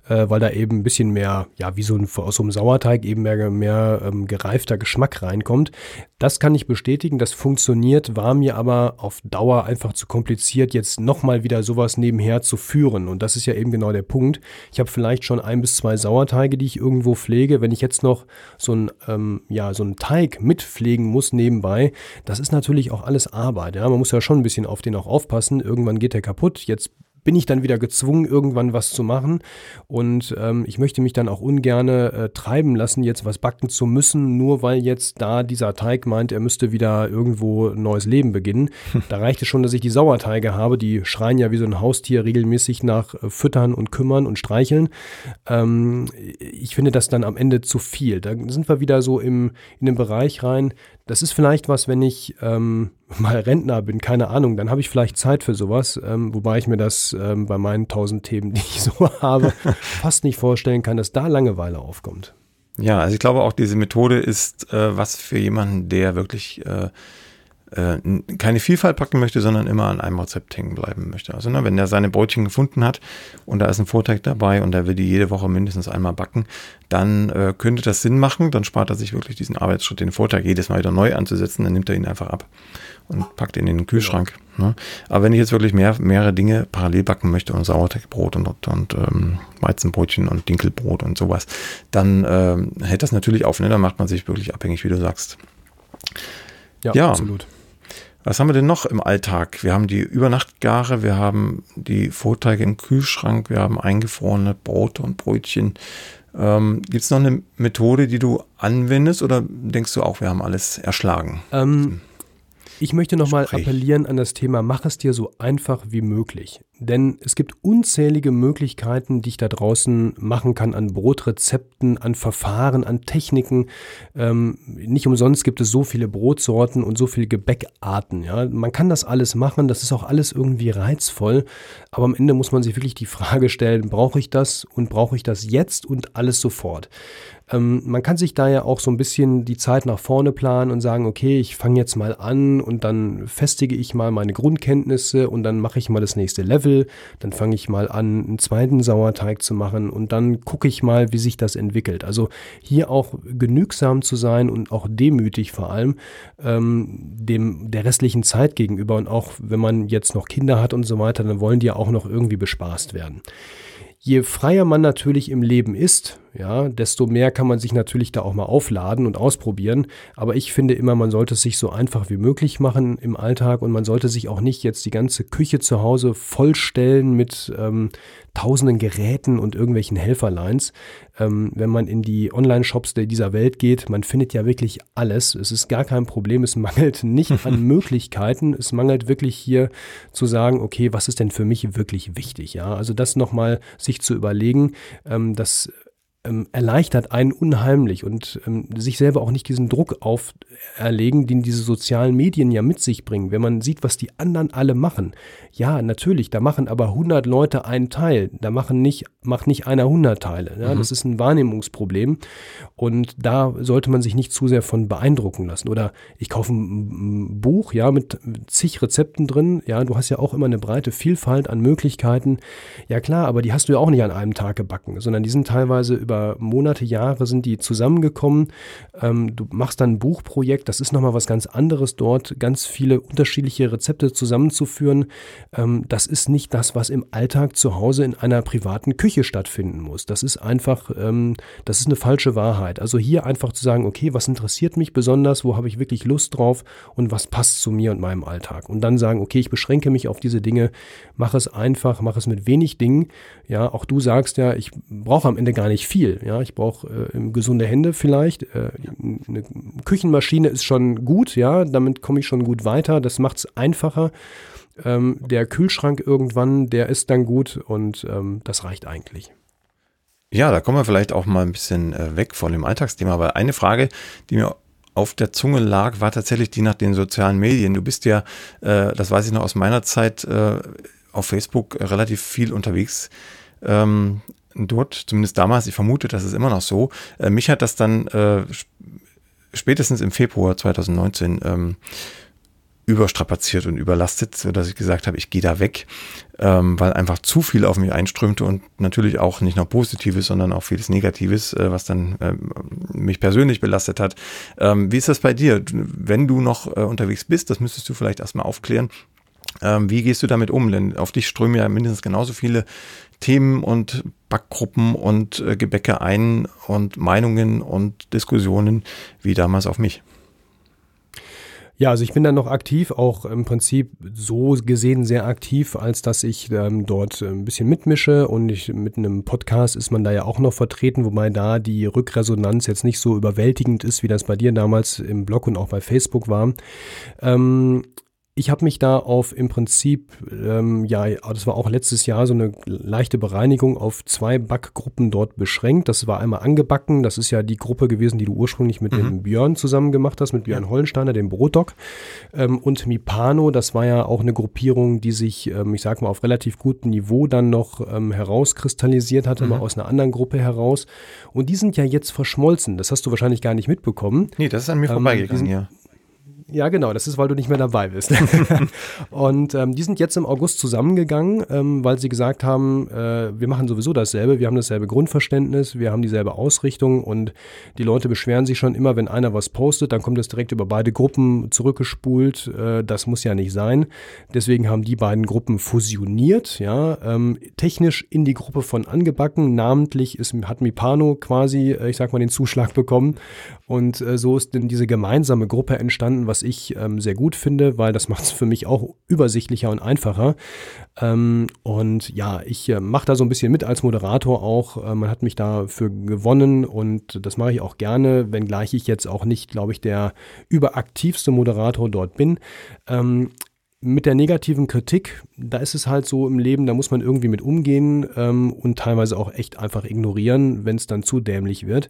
äh, weil da eben ein bisschen mehr, ja, wie so ein, aus so einem Sauerteig eben mehr, mehr ähm, gereifter Geschmack reinkommt. Das kann ich bestätigen, das funktioniert, war mir aber auf Dauer einfach zu kompliziert, jetzt nochmal wieder sowas nebenher zu führen. Und das ist ja eben genau der Punkt. Ich habe vielleicht schon ein bis zwei Sauerteige, die ich irgendwo pflege. Wenn ich jetzt noch so ein, ähm, ja, so einen Teig mitpflegen muss nebenbei, das ist natürlich auch alles Arbeit. Ja? Man muss ja schon ein bisschen auf den auch aufpassen. Irgendwann geht der kaputt. Jetzt bin ich dann wieder gezwungen, irgendwann was zu machen. Und ähm, ich möchte mich dann auch ungerne äh, treiben lassen, jetzt was backen zu müssen, nur weil jetzt da dieser Teig meint, er müsste wieder irgendwo ein neues Leben beginnen. Da reicht es schon, dass ich die Sauerteige habe, die schreien ja wie so ein Haustier regelmäßig nach äh, Füttern und Kümmern und Streicheln. Ähm, ich finde das dann am Ende zu viel. Da sind wir wieder so im, in den Bereich rein, das ist vielleicht was, wenn ich ähm, mal Rentner bin, keine Ahnung, dann habe ich vielleicht Zeit für sowas, ähm, wobei ich mir das ähm, bei meinen tausend Themen, die ich so habe, fast nicht vorstellen kann, dass da Langeweile aufkommt. Ja, also ich glaube auch, diese Methode ist äh, was für jemanden, der wirklich äh, äh, keine Vielfalt packen möchte, sondern immer an einem Rezept hängen bleiben möchte. Also ne, wenn er seine Brötchen gefunden hat und da ist ein Vorteig dabei und er will die jede Woche mindestens einmal backen, dann äh, könnte das Sinn machen, dann spart er sich wirklich diesen Arbeitsschritt, den Vorteig jedes Mal wieder neu anzusetzen, dann nimmt er ihn einfach ab und packt ihn in den Kühlschrank. Ne? Aber wenn ich jetzt wirklich mehr, mehrere Dinge parallel backen möchte und Sauerteigbrot und, und, und ähm, Weizenbrötchen und Dinkelbrot und sowas, dann ähm, hält das natürlich auf. Ne? Dann macht man sich wirklich abhängig, wie du sagst. Ja, ja, absolut. Was haben wir denn noch im Alltag? Wir haben die Übernachtgare, wir haben die Vorteige im Kühlschrank, wir haben eingefrorene Brote und Brötchen. Ähm, Gibt es noch eine Methode, die du anwendest oder denkst du auch, wir haben alles erschlagen? Ähm, ich möchte nochmal appellieren an das Thema, mach es dir so einfach wie möglich. Denn es gibt unzählige Möglichkeiten, die ich da draußen machen kann an Brotrezepten, an Verfahren, an Techniken. Ähm, nicht umsonst gibt es so viele Brotsorten und so viele Gebäckarten. Ja? Man kann das alles machen, das ist auch alles irgendwie reizvoll. Aber am Ende muss man sich wirklich die Frage stellen, brauche ich das und brauche ich das jetzt und alles sofort? Ähm, man kann sich da ja auch so ein bisschen die Zeit nach vorne planen und sagen, okay, ich fange jetzt mal an und dann festige ich mal meine Grundkenntnisse und dann mache ich mal das nächste Level, dann fange ich mal an, einen zweiten Sauerteig zu machen und dann gucke ich mal, wie sich das entwickelt. Also hier auch genügsam zu sein und auch demütig vor allem ähm, dem der restlichen Zeit gegenüber und auch wenn man jetzt noch Kinder hat und so weiter, dann wollen die ja auch noch irgendwie bespaßt werden. Je freier man natürlich im Leben ist, ja, desto mehr kann man sich natürlich da auch mal aufladen und ausprobieren. Aber ich finde immer, man sollte es sich so einfach wie möglich machen im Alltag und man sollte sich auch nicht jetzt die ganze Küche zu Hause vollstellen mit ähm, tausenden Geräten und irgendwelchen Helferlines. Ähm, wenn man in die Online-Shops dieser Welt geht, man findet ja wirklich alles. Es ist gar kein Problem. Es mangelt nicht an Möglichkeiten. Es mangelt wirklich hier zu sagen, okay, was ist denn für mich wirklich wichtig? Ja, also das nochmal sich zu überlegen, ähm, dass ähm, erleichtert einen unheimlich und ähm, sich selber auch nicht diesen Druck auferlegen, den diese sozialen Medien ja mit sich bringen. Wenn man sieht, was die anderen alle machen. Ja, natürlich, da machen aber 100 Leute einen Teil. Da machen nicht, macht nicht einer 100 Teile. Ja, mhm. Das ist ein Wahrnehmungsproblem und da sollte man sich nicht zu sehr von beeindrucken lassen. Oder ich kaufe ein Buch, ja, mit zig Rezepten drin. Ja, du hast ja auch immer eine breite Vielfalt an Möglichkeiten. Ja klar, aber die hast du ja auch nicht an einem Tag gebacken, sondern die sind teilweise über Monate, Jahre sind die zusammengekommen. Ähm, du machst dann ein Buchprojekt, das ist nochmal was ganz anderes dort, ganz viele unterschiedliche Rezepte zusammenzuführen. Ähm, das ist nicht das, was im Alltag zu Hause in einer privaten Küche stattfinden muss. Das ist einfach, ähm, das ist eine falsche Wahrheit. Also hier einfach zu sagen, okay, was interessiert mich besonders, wo habe ich wirklich Lust drauf und was passt zu mir und meinem Alltag. Und dann sagen, okay, ich beschränke mich auf diese Dinge, mache es einfach, mache es mit wenig Dingen. Ja, auch du sagst ja, ich brauche am Ende gar nicht viel. Ja, ich brauche äh, gesunde Hände vielleicht. Äh, eine Küchenmaschine ist schon gut, ja, damit komme ich schon gut weiter. Das macht es einfacher. Ähm, der Kühlschrank irgendwann, der ist dann gut und ähm, das reicht eigentlich. Ja, da kommen wir vielleicht auch mal ein bisschen äh, weg von dem Alltagsthema, aber eine Frage, die mir auf der Zunge lag, war tatsächlich die nach den sozialen Medien. Du bist ja, äh, das weiß ich noch aus meiner Zeit, äh, auf Facebook relativ viel unterwegs. Ähm, dort, zumindest damals, ich vermute, das ist immer noch so. Äh, mich hat das dann äh, spätestens im Februar 2019 ähm, überstrapaziert und überlastet, so dass ich gesagt habe, ich gehe da weg, ähm, weil einfach zu viel auf mich einströmte und natürlich auch nicht nur Positives, sondern auch vieles Negatives, äh, was dann äh, mich persönlich belastet hat. Ähm, wie ist das bei dir? Wenn du noch äh, unterwegs bist, das müsstest du vielleicht erstmal aufklären. Ähm, wie gehst du damit um? Denn auf dich strömen ja mindestens genauso viele Themen und Backgruppen und äh, Gebäcke ein und Meinungen und Diskussionen wie damals auf mich. Ja, also ich bin dann noch aktiv, auch im Prinzip so gesehen sehr aktiv, als dass ich ähm, dort ein bisschen mitmische und ich, mit einem Podcast ist man da ja auch noch vertreten, wobei da die Rückresonanz jetzt nicht so überwältigend ist, wie das bei dir damals im Blog und auch bei Facebook war. Ähm, ich habe mich da auf im Prinzip, ähm, ja, das war auch letztes Jahr so eine leichte Bereinigung auf zwei Backgruppen dort beschränkt. Das war einmal angebacken, das ist ja die Gruppe gewesen, die du ursprünglich mit mhm. dem Björn zusammen gemacht hast, mit Björn Hollensteiner, dem Brotdoc. Ähm, und Mipano, das war ja auch eine Gruppierung, die sich, ähm, ich sag mal, auf relativ gutem Niveau dann noch ähm, herauskristallisiert hatte, mhm. mal aus einer anderen Gruppe heraus. Und die sind ja jetzt verschmolzen. Das hast du wahrscheinlich gar nicht mitbekommen. Nee, das ist an mir ähm, vorbeigegangen, ja. Ja, genau, das ist, weil du nicht mehr dabei bist. und ähm, die sind jetzt im August zusammengegangen, ähm, weil sie gesagt haben, äh, wir machen sowieso dasselbe, wir haben dasselbe Grundverständnis, wir haben dieselbe Ausrichtung und die Leute beschweren sich schon immer, wenn einer was postet, dann kommt das direkt über beide Gruppen zurückgespult. Äh, das muss ja nicht sein. Deswegen haben die beiden Gruppen fusioniert, ja, ähm, technisch in die Gruppe von angebacken. Namentlich ist, hat Mipano quasi, äh, ich sag mal, den Zuschlag bekommen. Und äh, so ist denn diese gemeinsame Gruppe entstanden, was was ich ähm, sehr gut finde, weil das macht es für mich auch übersichtlicher und einfacher. Ähm, und ja, ich äh, mache da so ein bisschen mit als Moderator auch. Äh, man hat mich dafür gewonnen und das mache ich auch gerne, wenngleich ich jetzt auch nicht, glaube ich, der überaktivste Moderator dort bin. Ähm, mit der negativen Kritik, da ist es halt so im Leben, da muss man irgendwie mit umgehen ähm, und teilweise auch echt einfach ignorieren, wenn es dann zu dämlich wird.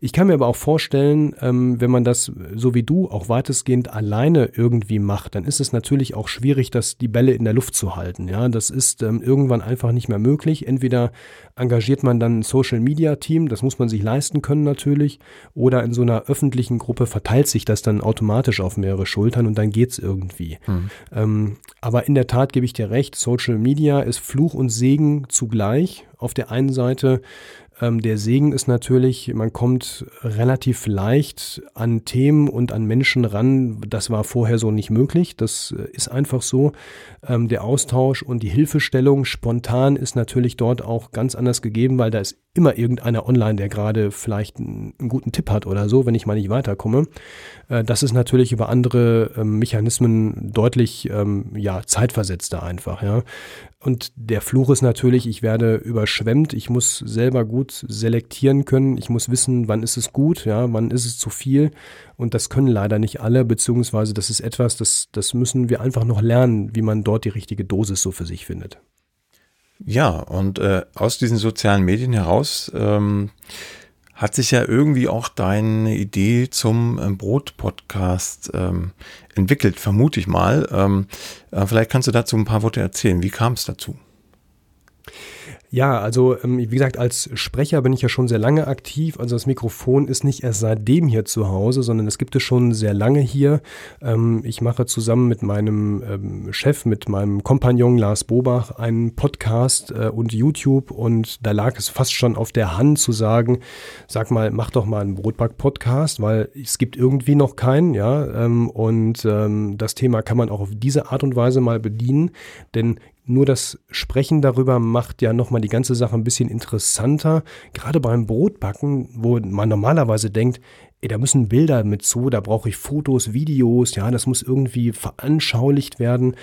Ich kann mir aber auch vorstellen, ähm, wenn man das so wie du auch weitestgehend alleine irgendwie macht, dann ist es natürlich auch schwierig, das die Bälle in der Luft zu halten. Ja, das ist ähm, irgendwann einfach nicht mehr möglich. Entweder engagiert man dann ein Social Media Team, das muss man sich leisten können natürlich, oder in so einer öffentlichen Gruppe verteilt sich das dann automatisch auf mehrere Schultern und dann geht's irgendwie. Mhm. Ähm, aber in der Tat gebe ich dir recht, Social Media ist Fluch und Segen zugleich. Auf der einen Seite ähm, der Segen ist natürlich, man kommt relativ leicht an Themen und an Menschen ran. Das war vorher so nicht möglich. Das äh, ist einfach so. Ähm, der Austausch und die Hilfestellung spontan ist natürlich dort auch ganz anders gegeben, weil da ist immer irgendeiner online, der gerade vielleicht einen, guten Tipp hat oder so, wenn ich mal nicht weiterkomme. Äh, das ist natürlich über andere ähm, Mechanismen deutlich ja, zeitversetzter einfach. Ja. Und der Fluch ist natürlich, ich werde überschwemmt, ich muss selber gut selektieren können, ich muss wissen, wann ist es gut, ja, wann ist es zu viel. Und das können leider nicht alle, beziehungsweise das ist etwas, das, das müssen wir einfach noch lernen, wie man dort die richtige Dosis so für sich findet. Ja, und äh, aus diesen sozialen Medien heraus ähm, hat sich ja irgendwie auch deine Idee zum ähm, Brot-Podcast ähm, entwickelt, vermute ich mal. Ähm, äh, vielleicht kannst du dazu ein paar Worte erzählen. Wie kam es dazu? Ja, also ähm, wie gesagt, als Sprecher bin ich ja schon sehr lange aktiv. Also das Mikrofon ist nicht erst seitdem hier zu Hause, sondern es gibt es schon sehr lange hier. Ähm, ich mache zusammen mit meinem ähm, Chef, mit meinem Kompagnon Lars Bobach einen Podcast äh, und YouTube und da lag es fast schon auf der Hand zu sagen, sag mal, mach doch mal einen Brotback-Podcast, weil es gibt irgendwie noch keinen, ja. Und das Thema kann man auch auf diese Art und Weise mal bedienen, denn nur das Sprechen darüber macht ja nochmal die ganze Sache ein bisschen interessanter. Gerade beim Brotbacken, wo man normalerweise denkt, ey, da müssen Bilder mit zu, da brauche ich Fotos, Videos, ja, das muss irgendwie veranschaulicht werden.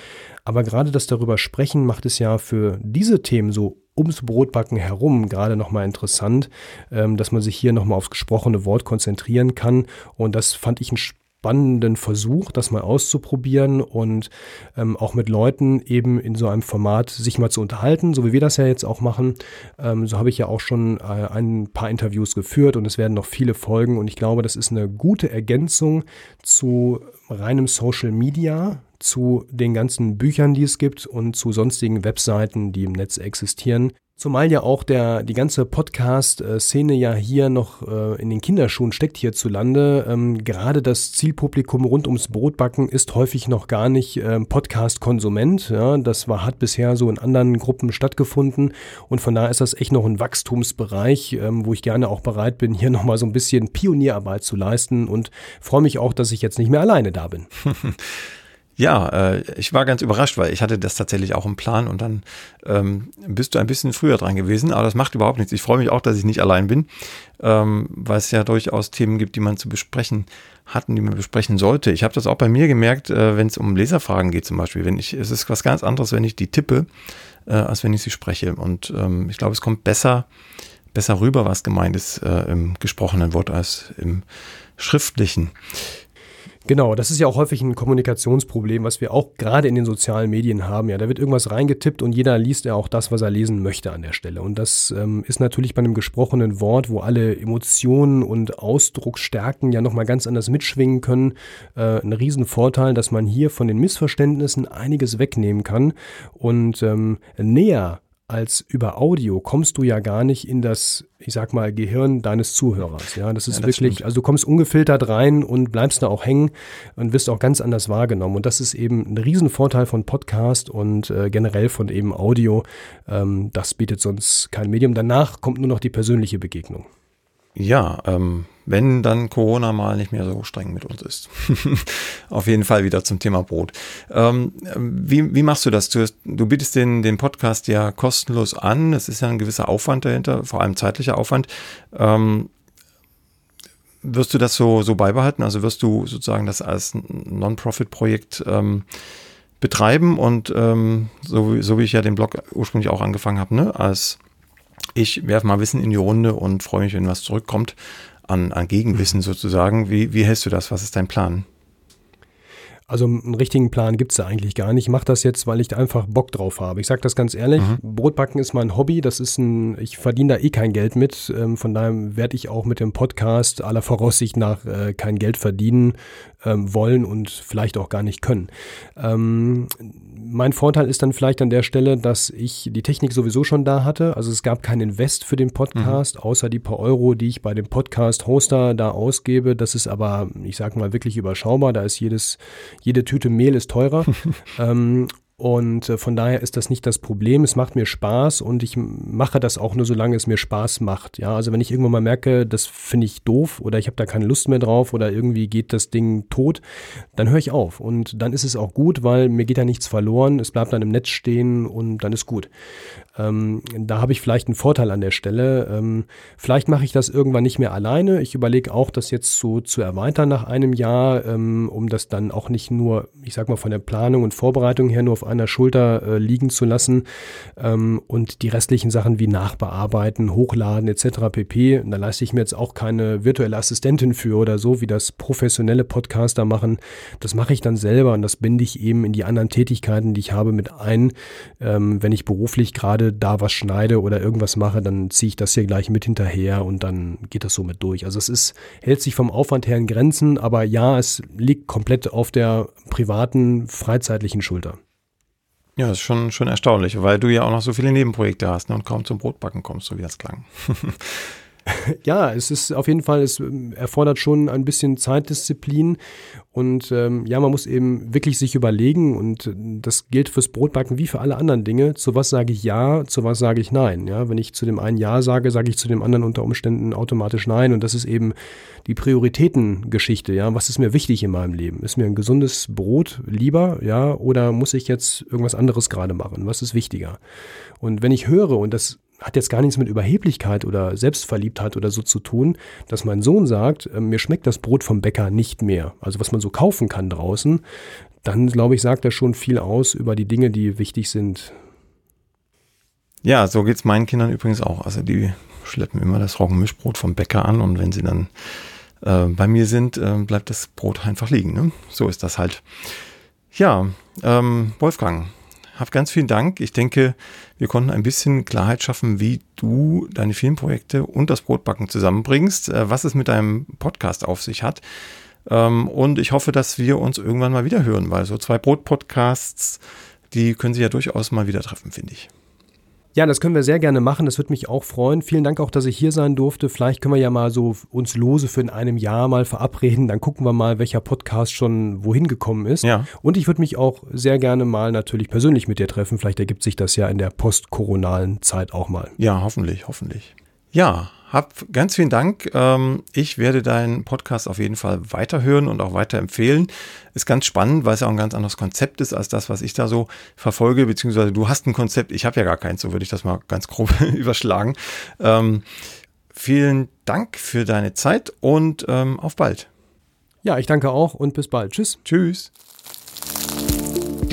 Aber gerade das darüber sprechen macht es ja für diese Themen so ums Brotbacken herum gerade nochmal interessant, ähm, dass man sich hier nochmal aufs gesprochene Wort konzentrieren kann. Und das fand ich ein spannenden Versuch, das mal auszuprobieren und ähm, auch mit Leuten eben in so einem Format sich mal zu unterhalten, so wie wir das ja jetzt auch machen. Ähm, so habe ich ja auch schon äh, ein paar Interviews geführt und es werden noch viele folgen und ich glaube, das ist eine gute Ergänzung zu reinem Social Media, zu den ganzen Büchern, die es gibt und zu sonstigen Webseiten, die im Netz existieren. Zumal ja auch der, die ganze Podcast-Szene ja hier noch äh, in den Kinderschuhen steckt hierzulande. Ähm, gerade das Zielpublikum rund ums Brotbacken ist häufig noch gar nicht äh, Podcast-Konsument. Ja, das war, hat bisher so in anderen Gruppen stattgefunden und von daher ist das echt noch ein Wachstumsbereich, ähm, wo ich gerne auch bereit bin, hier nochmal so ein bisschen Pionierarbeit zu leisten und freue mich auch, dass ich jetzt nicht mehr alleine da bin. Ja, äh, ich war ganz überrascht, weil ich hatte das tatsächlich auch im Plan und dann ähm, bist du ein bisschen früher dran gewesen, aber das macht überhaupt nichts. Ich freue mich auch, dass ich nicht allein bin, ähm, weil es ja durchaus Themen gibt, die man zu besprechen hat und die man besprechen sollte. Ich habe das auch bei mir gemerkt, äh, wenn es um Leserfragen geht zum Beispiel. Wenn ich, es ist was ganz anderes, wenn ich die tippe, äh, als wenn ich sie spreche. Und ähm, ich glaube, es kommt besser, besser rüber, was gemeint ist äh, im gesprochenen Wort als im schriftlichen. Genau, das ist ja auch häufig ein Kommunikationsproblem, was wir auch gerade in den sozialen Medien haben. Ja, da wird irgendwas reingetippt und jeder liest ja auch das, was er lesen möchte an der Stelle. Und das ähm, ist natürlich bei einem gesprochenen Wort, wo alle Emotionen und Ausdrucksstärken ja nochmal ganz anders mitschwingen können, äh, ein Riesenvorteil, dass man hier von den Missverständnissen einiges wegnehmen kann und ähm, näher als über Audio kommst du ja gar nicht in das, ich sag mal, Gehirn deines Zuhörers. Ja, das ist ja, das wirklich, stimmt. also du kommst ungefiltert rein und bleibst da auch hängen und wirst auch ganz anders wahrgenommen. Und das ist eben ein Riesenvorteil von Podcast und äh, generell von eben Audio. Ähm, das bietet sonst kein Medium. Danach kommt nur noch die persönliche Begegnung. Ja, ähm, wenn dann Corona mal nicht mehr so streng mit uns ist. Auf jeden Fall wieder zum Thema Brot. Ähm, wie, wie machst du das? Du, du bietest den, den Podcast ja kostenlos an. Es ist ja ein gewisser Aufwand dahinter, vor allem zeitlicher Aufwand. Ähm, wirst du das so, so beibehalten? Also wirst du sozusagen das als Non-Profit-Projekt ähm, betreiben und ähm, so, so wie ich ja den Blog ursprünglich auch angefangen habe, ne, als ich werfe mal Wissen in die Runde und freue mich, wenn was zurückkommt an, an Gegenwissen sozusagen. Wie, wie hältst du das? Was ist dein Plan? Also einen richtigen Plan gibt es da eigentlich gar nicht. Ich mache das jetzt, weil ich einfach Bock drauf habe. Ich sage das ganz ehrlich, mhm. Brotbacken ist mein Hobby. Das ist ein, ich verdiene da eh kein Geld mit. Ähm, von daher werde ich auch mit dem Podcast aller Voraussicht nach äh, kein Geld verdienen ähm, wollen und vielleicht auch gar nicht können. Ähm, mein Vorteil ist dann vielleicht an der Stelle, dass ich die Technik sowieso schon da hatte. Also es gab kein Invest für den Podcast, mhm. außer die paar Euro, die ich bei dem Podcast-Hoster da ausgebe. Das ist aber, ich sage mal, wirklich überschaubar. Da ist jedes, jede Tüte Mehl ist teurer. ähm, und äh, von daher ist das nicht das Problem. Es macht mir Spaß und ich mache das auch nur, solange es mir Spaß macht. Ja, also wenn ich irgendwann mal merke, das finde ich doof oder ich habe da keine Lust mehr drauf oder irgendwie geht das Ding tot, dann höre ich auf. Und dann ist es auch gut, weil mir geht ja nichts verloren. Es bleibt dann im Netz stehen und dann ist gut. Ähm, da habe ich vielleicht einen Vorteil an der Stelle. Ähm, vielleicht mache ich das irgendwann nicht mehr alleine. Ich überlege auch, das jetzt so zu erweitern nach einem Jahr, ähm, um das dann auch nicht nur, ich sag mal, von der Planung und Vorbereitung her nur auf einer Schulter äh, liegen zu lassen ähm, und die restlichen Sachen wie Nachbearbeiten, Hochladen etc. pp. Da leiste ich mir jetzt auch keine virtuelle Assistentin für oder so, wie das professionelle Podcaster machen. Das mache ich dann selber und das binde ich eben in die anderen Tätigkeiten, die ich habe, mit ein, ähm, wenn ich beruflich gerade da was schneide oder irgendwas mache, dann ziehe ich das hier gleich mit hinterher und dann geht das so mit durch. Also es ist, hält sich vom Aufwand her in Grenzen, aber ja, es liegt komplett auf der privaten, freizeitlichen Schulter. Ja, das ist schon, schon erstaunlich, weil du ja auch noch so viele Nebenprojekte hast ne, und kaum zum Brotbacken kommst, so wie das klang. ja, es ist auf jeden Fall, es ähm, erfordert schon ein bisschen Zeitdisziplin und ähm, ja, man muss eben wirklich sich überlegen und äh, das gilt fürs Brotbacken wie für alle anderen Dinge. Zu was sage ich ja, zu was sage ich nein. Ja, wenn ich zu dem einen ja sage, sage ich zu dem anderen unter Umständen automatisch nein und das ist eben die Prioritätengeschichte. Ja, was ist mir wichtig in meinem Leben? Ist mir ein gesundes Brot lieber, ja, oder muss ich jetzt irgendwas anderes gerade machen? Was ist wichtiger? Und wenn ich höre und das hat jetzt gar nichts mit Überheblichkeit oder Selbstverliebtheit oder so zu tun, dass mein Sohn sagt, äh, mir schmeckt das Brot vom Bäcker nicht mehr. Also was man so kaufen kann draußen, dann glaube ich, sagt er schon viel aus über die Dinge, die wichtig sind. Ja, so geht es meinen Kindern übrigens auch. Also die schleppen immer das Roggenmischbrot vom Bäcker an und wenn sie dann äh, bei mir sind, äh, bleibt das Brot einfach liegen. Ne? So ist das halt. Ja, ähm, Wolfgang, hab ganz vielen Dank. Ich denke, wir konnten ein bisschen Klarheit schaffen, wie du deine Filmprojekte und das Brotbacken zusammenbringst, äh, was es mit deinem Podcast auf sich hat. Ähm, und ich hoffe, dass wir uns irgendwann mal wieder hören, weil so zwei Brotpodcasts, die können sich ja durchaus mal wieder treffen, finde ich. Ja, das können wir sehr gerne machen. Das würde mich auch freuen. Vielen Dank auch, dass ich hier sein durfte. Vielleicht können wir ja mal so uns lose für in einem Jahr mal verabreden. Dann gucken wir mal, welcher Podcast schon wohin gekommen ist. Ja. Und ich würde mich auch sehr gerne mal natürlich persönlich mit dir treffen. Vielleicht ergibt sich das ja in der postkoronalen Zeit auch mal. Ja, hoffentlich, hoffentlich. Ja, hab ganz vielen Dank. Ähm, ich werde deinen Podcast auf jeden Fall weiterhören und auch weiterempfehlen. Ist ganz spannend, weil es ja auch ein ganz anderes Konzept ist als das, was ich da so verfolge, beziehungsweise du hast ein Konzept, ich habe ja gar keins, so würde ich das mal ganz grob überschlagen. Ähm, vielen Dank für deine Zeit und ähm, auf bald. Ja, ich danke auch und bis bald. Tschüss. Tschüss.